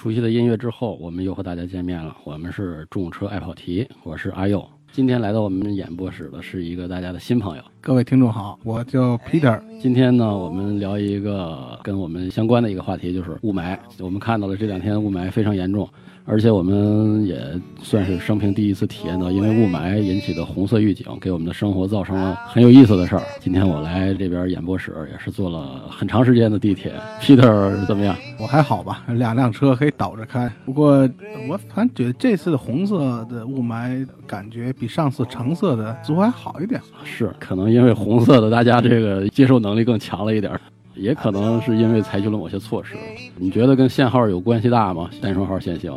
熟悉的音乐之后，我们又和大家见面了。我们是众车爱跑题，我是阿佑。今天来到我们演播室的是一个大家的新朋友。各位听众好，我叫 Peter。今天呢，我们聊一个跟我们相关的一个话题，就是雾霾。我们看到了这两天雾霾非常严重。而且我们也算是生平第一次体验到，因为雾霾引起的红色预警，给我们的生活造成了很有意思的事儿。今天我来这边演播室，也是坐了很长时间的地铁。Peter 怎么样？我还好吧，两辆车可以倒着开。不过我反正觉得这次的红色的雾霾感觉比上次橙色的似乎还好一点。是，可能因为红色的大家这个接受能力更强了一点。也可能是因为采取了某些措施，你觉得跟限号有关系大吗？单双号限行，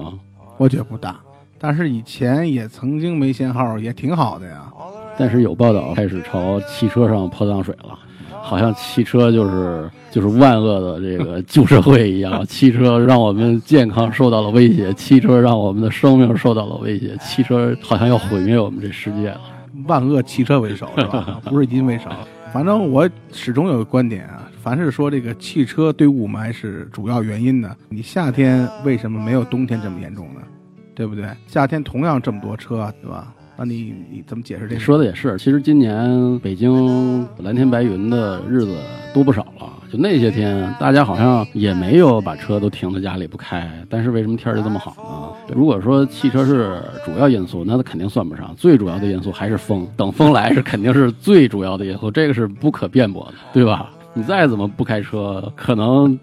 我觉得不大。但是以前也曾经没限号，也挺好的呀。但是有报道开始朝汽车上泼脏水了，好像汽车就是就是万恶的这个旧社会一样，汽车让我们健康受到了威胁，汽车让我们的生命受到了威胁，汽车好像要毁灭我们这世界了。万恶汽车为首是吧？不是因为啥？反正我始终有个观点啊。凡是说这个汽车对雾霾是主要原因的，你夏天为什么没有冬天这么严重呢？对不对？夏天同样这么多车，对吧？那你你怎么解释这？说的也是，其实今年北京蓝天白云的日子多不少了。就那些天，大家好像也没有把车都停在家里不开。但是为什么天儿就这么好呢？如果说汽车是主要因素，那它肯定算不上。最主要的因素还是风，等风来是肯定是最主要的因素，这个是不可辩驳的，对吧？你再怎么不开车，可能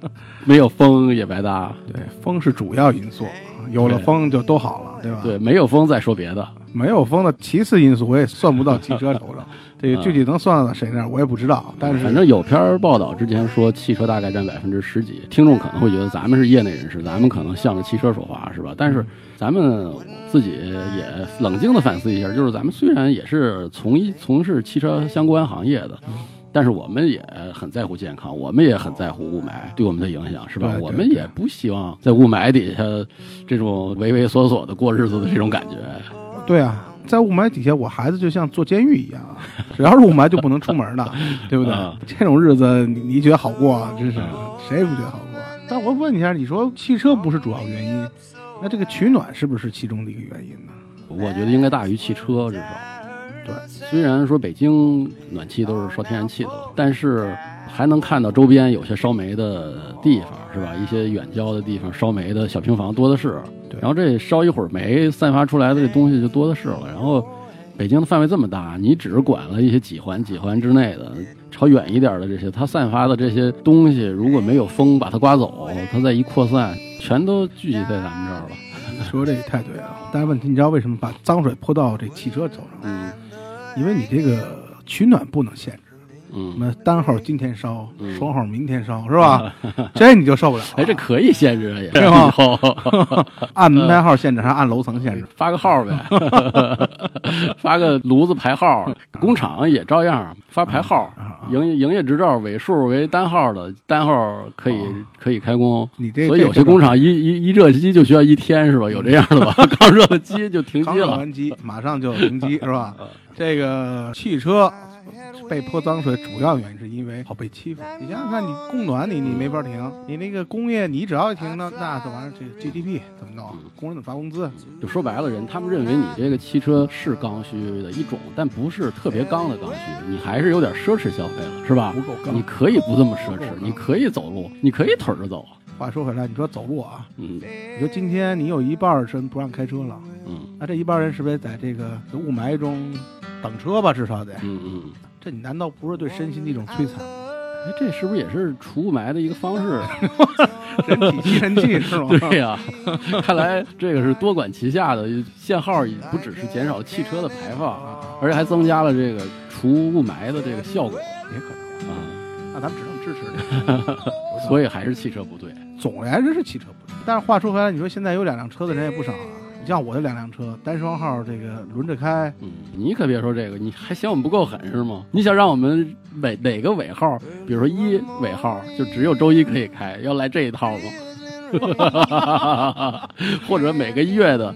没有风也白搭。对，风是主要因素，有了风就都好了，对吧？对，没有风再说别的。没有风的其次因素，我也算不到汽车头上。这个具体能算到谁那儿，我也不知道。但是反正有篇报道之前说，汽车大概占百分之十几。听众可能会觉得咱们是业内人士，咱们可能向着汽车说话，是吧？但是咱们自己也冷静的反思一下，就是咱们虽然也是从一从事汽车相关行业的。但是我们也很在乎健康，我们也很在乎雾霾对我们的影响，是吧？我们也不希望在雾霾底下这种畏畏缩缩的过日子的这种感觉。对啊，在雾霾底下，我孩子就像坐监狱一样，只要是雾霾就不能出门的，对不对？这种日子你你觉得好过？真是谁也不觉得好过。但我问你一下，你说汽车不是主要原因，那这个取暖是不是其中的一个原因呢？我觉得应该大于汽车，至少。对，虽然说北京暖气都是烧天然气的，但是还能看到周边有些烧煤的地方，是吧？一些远郊的地方烧煤的小平房多的是。对，然后这烧一会儿煤，散发出来的这东西就多的是了。然后北京的范围这么大，你只是管了一些几环几环之内的，朝远一点的这些，它散发的这些东西，如果没有风把它刮走，它再一扩散，全都聚集在咱们这儿了。说这也太对了。但是问题，你知道为什么把脏水泼到这汽车头上？嗯。因为你这个取暖不能限制，嗯，那单号今天烧，双号明天烧，是吧？这你就受不了。哎，这可以限制啊，也是吧？按门牌号限制还是按楼层限制？发个号呗，发个炉子牌号。工厂也照样发牌号，营营业执照尾数为单号的，单号可以可以开工。你这所以有些工厂一一一热机就需要一天，是吧？有这样的吧？刚热的机就停机了，完机马上就停机，是吧？这个汽车被泼脏水，主要原因是因为好被欺负。你想想看，你供暖你你没法停，你那个工业你只要一停呢，那这玩意儿这 GDP 怎么弄？工人怎么发工资？就说白了，人他们认为你这个汽车是刚需的一种，但不是特别刚的刚需，你还是有点奢侈消费了，是吧？不够刚。你可以不这么奢侈，你可以走路，你可以腿着走。话说回来，你说走路啊，嗯，你说今天你有一半人不让开车了，嗯，那这一半人是不是在这个雾霾中？等车吧，至少得。嗯嗯，这你难道不是对身心的一种摧残吗？哎，这是不是也是除雾霾的一个方式？人体吸尘器是吗？对呀，看来这个是多管齐下的。限号不只是减少汽车的排放，而且还增加了这个除雾霾的这个效果，也可能啊。那咱们只能支持 所以还是汽车不对，总而言之是汽车不对。但是话说回来，你说现在有两辆车的人也不少啊。像我的两辆车单双号，这个轮着开。嗯，你可别说这个，你还嫌我们不够狠是吗？你想让我们尾哪个尾号，比如说一尾号，就只有周一可以开，要来这一套吗？或者每个月的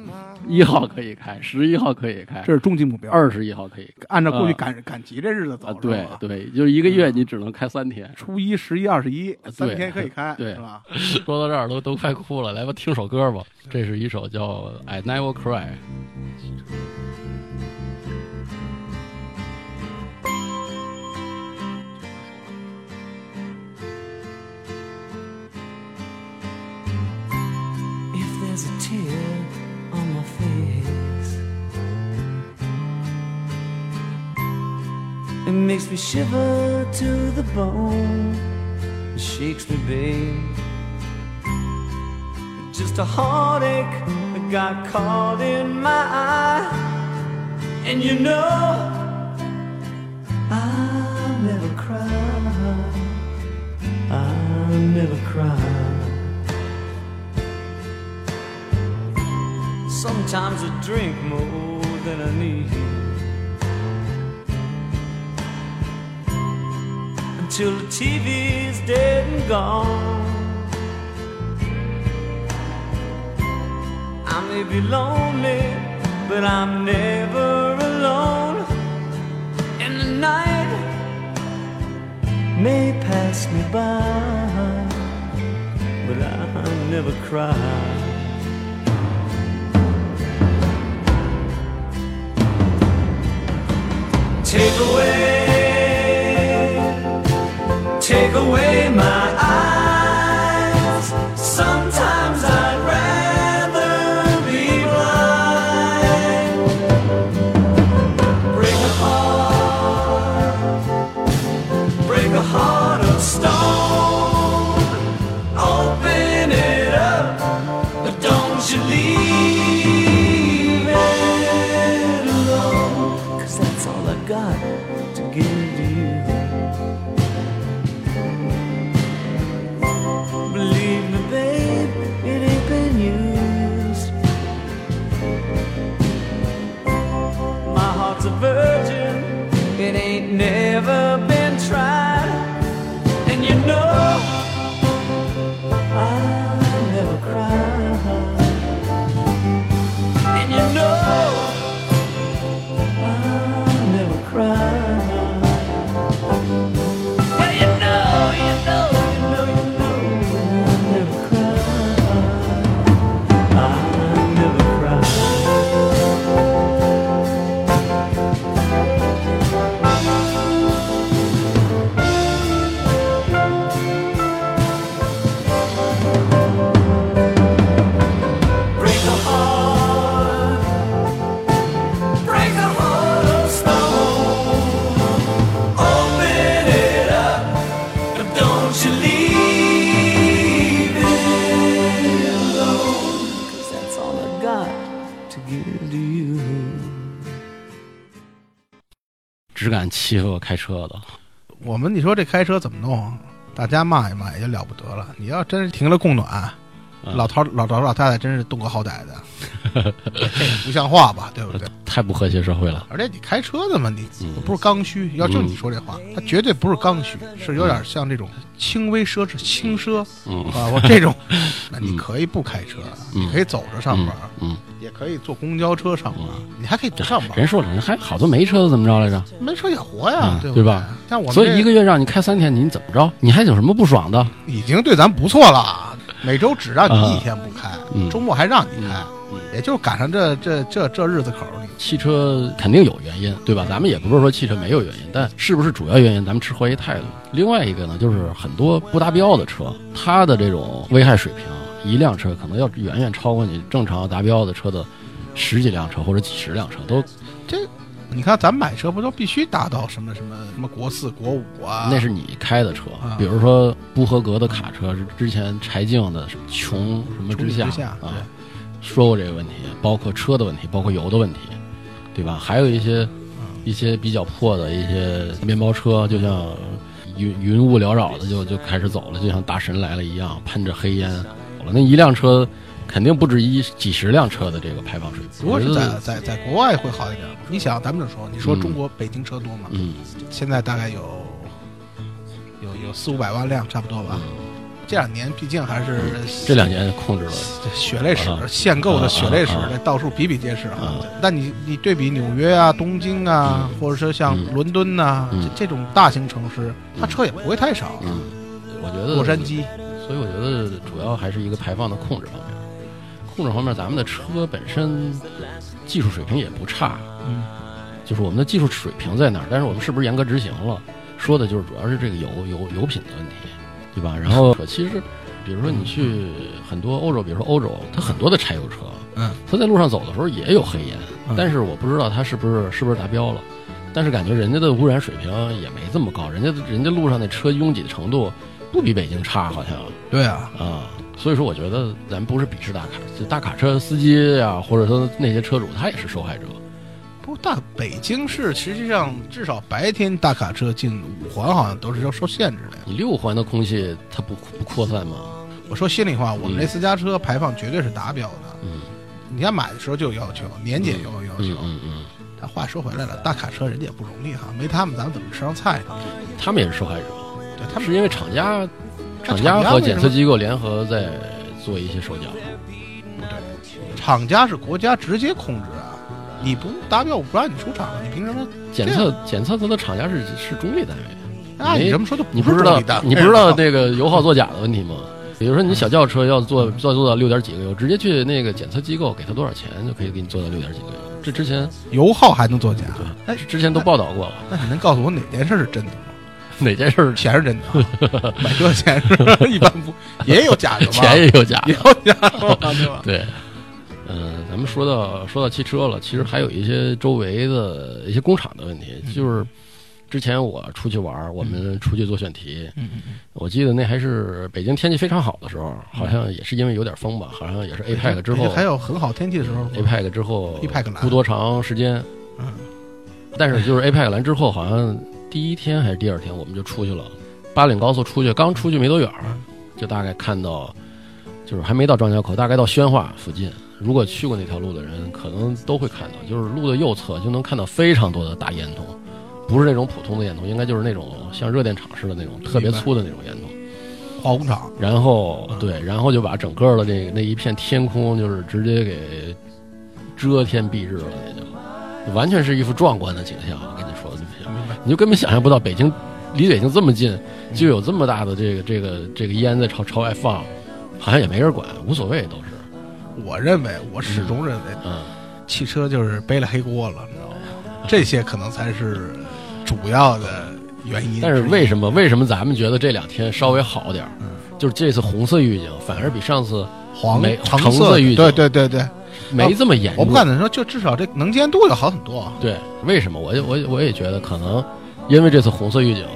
一号可以开，十一号可以开，这是终极目标。二十一号可以开按照过去啊赶赶集这日子走啊，，对对，就是一个月你只能开三天。初一、十一、二十一，三天可以开，对是吧？说到这儿都都快哭了，来吧，听首歌吧。这是一首叫《I Never Cry》。Makes me shiver to the bone. It shakes me, babe. Just a heartache that got caught in my eye. And you know, I never cry. I never cry. Sometimes I drink more than I need. Until the TV's dead and gone. I may be lonely, but I'm never alone. And the night may pass me by, but I never cry. Take away, take away my never been 敢欺负我开车的，我们你说这开车怎么弄？大家骂一骂也就了不得了。你要真是停了供暖，嗯老头老头老太太真是动个好歹的，这也不像话吧？对不对？太不和谐社会了。而且你开车的嘛，你嗯不是刚需。要就你说这话，他绝对不是刚需，是有点像这种轻微奢侈、轻奢嗯啊，我这种，那你可以不开车，嗯你可以走着上班，嗯，也可以坐公交车上班，你还可以不上班，人说了，人还好多没车的怎么着来着？没车也活呀，嗯对吧？像我所以一个月让你开三天，你怎么着？你还有什么不爽的？已经对咱不错了，每周只让你一天不开，嗯周末还让你开，嗯也就赶上这这这这日子口儿里。汽车肯定有原因，对吧？咱们也不是说汽车没有原因，但是不是主要原因，咱们持怀疑态度。另外一个呢，就是很多不达标的车，它的这种危害水平，一辆车可能要远远超过你正常达标的车的十几辆车或者几十辆车，都你看咱买车不都必须达到什么什么什么国四国五啊？那是你开的车啊。比如说不合格的卡车，是之前柴静的穷什么之下穷之下啊，说过这个问题，包括车的问题，包括油的问题，对吧？还有一些一些比较破的一些面包车，就像云云雾缭绕的就就开始走了，就像大神来了一样，喷着黑烟走了。那一辆车肯定不止一几十辆车的这个排放水平。如果是在在在国外会好一点。你想，咱们这说，你说嗯中国北京车多吗？嗯现在大概有有有四五百万辆，差不多吧。这两年毕竟还是这两年控制了，血泪史啊限购的血泪史啊啊啊这到处比比皆是啊啊。但你你对比纽约啊、东京啊，或者说像嗯伦敦呐嗯这这种大型城市，它车也不会太少。嗯，我觉得洛杉矶，所以我觉得主要还是一个排放的控制方面。控制方面，咱们的车本身技术水平也不差，嗯，就是我们的技术水平在那儿，但是我们是不是严格执行了？说的就是主要是这个油油油品的问题，对吧？然后其实，比如说你去很多欧洲，比如说欧洲，它很多的柴油车，嗯，它在路上走的时候也有黑烟，嗯但是我不知道它是不是是不是达标了。但是感觉人家的污染水平也没这么高，人家人家路上那车拥挤的程度不比北京差，好像对啊，啊。所以说，我觉得咱不是鄙视大卡，就大卡车司机呀、或者说那些车主，他也是受害者。不过大北京市实际上至少白天大卡车进五环好像都是要受限制的呀。你六环的空气它不不扩散吗？我说心里话，我们嗯这私家车排放绝对是达标的。嗯你看买的时候就有要求，年检也有要嗯求。嗯嗯，但话说回来了，大卡车人家也不容易哈，没他们咱们怎么吃上菜呢？他们也是受害者，对他们是因为厂家那厂厂家和检测机构联合在做一些手脚。对厂家是国家直接控制啊，你不达标我不让你出厂，你凭什么？检测检测它的厂家是是中立单位，那你这么说就你不知道你不知道了那个油耗作假的问题吗？比如说你小轿车要做要做到六点几个油，直接去那个检测机构给他多少钱就可以给你做到六点几个油。这之前油耗还能作假？对，之前都报道过了。那你能告诉我哪件事是真的吗？哪件事儿钱是真的啊，买车钱是 一般不也有假的吗？钱也有假也有假？对吧？对，嗯、咱们说到说到汽车了，其实还有一些周围的一些工厂的问题，就是之前我出去玩，我们出去做选题，嗯嗯嗯，我记得那还是北京天气非常好的时候，好像也是因为有点风吧，好像也是 APEC 之后还有很好天气的时候 APEC 之后 APEC 来不多长时间，嗯，但是就是 APEC 完之后，好像第一天还是第二天我们就出去了，八岭高速出去，刚出去没多远儿，就大概看到，就是还没到张家口，大概到宣化附近。如果去过那条路的人，可能都会看到，就是路的右侧就能看到非常多的大烟囱，不是那种普通的烟囱，应该就是那种像热电厂似的那种特别粗的那种烟囱。化工厂，然后对，然后就把整个的那那一片天空，就是直接给遮天蔽日了，那就完全是一幅壮观的景象。我跟你说，你就根本想象不到北京离北京这么近，就有这么大的这个这个这个烟在朝朝外放，好像也没人管，无所谓都是。我认为我始终认为嗯，汽车就是背了黑锅了，你知道吗？这些可能才是主要的原因。但是为什么为什么咱们觉得这两天稍微好点儿？就是这次红色预警反而比上次黄橙色预警对对对对，没这么严重。我不敢说，就至少这能见度要好很多。对，为什么？我就我我也觉得可能因为这次红色预警，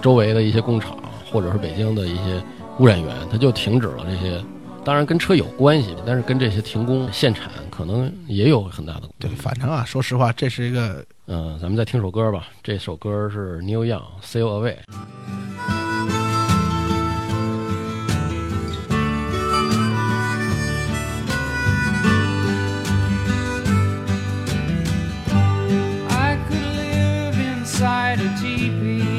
周围的一些工厂或者是北京的一些污染源，它就停止了这些。当然跟车有关系，但是跟这些停工限产可能也有很大的。对，反正啊，说实话，这是一个嗯、咱们再听首歌吧。这首歌是 Neil Young《Sail Away》。creepy.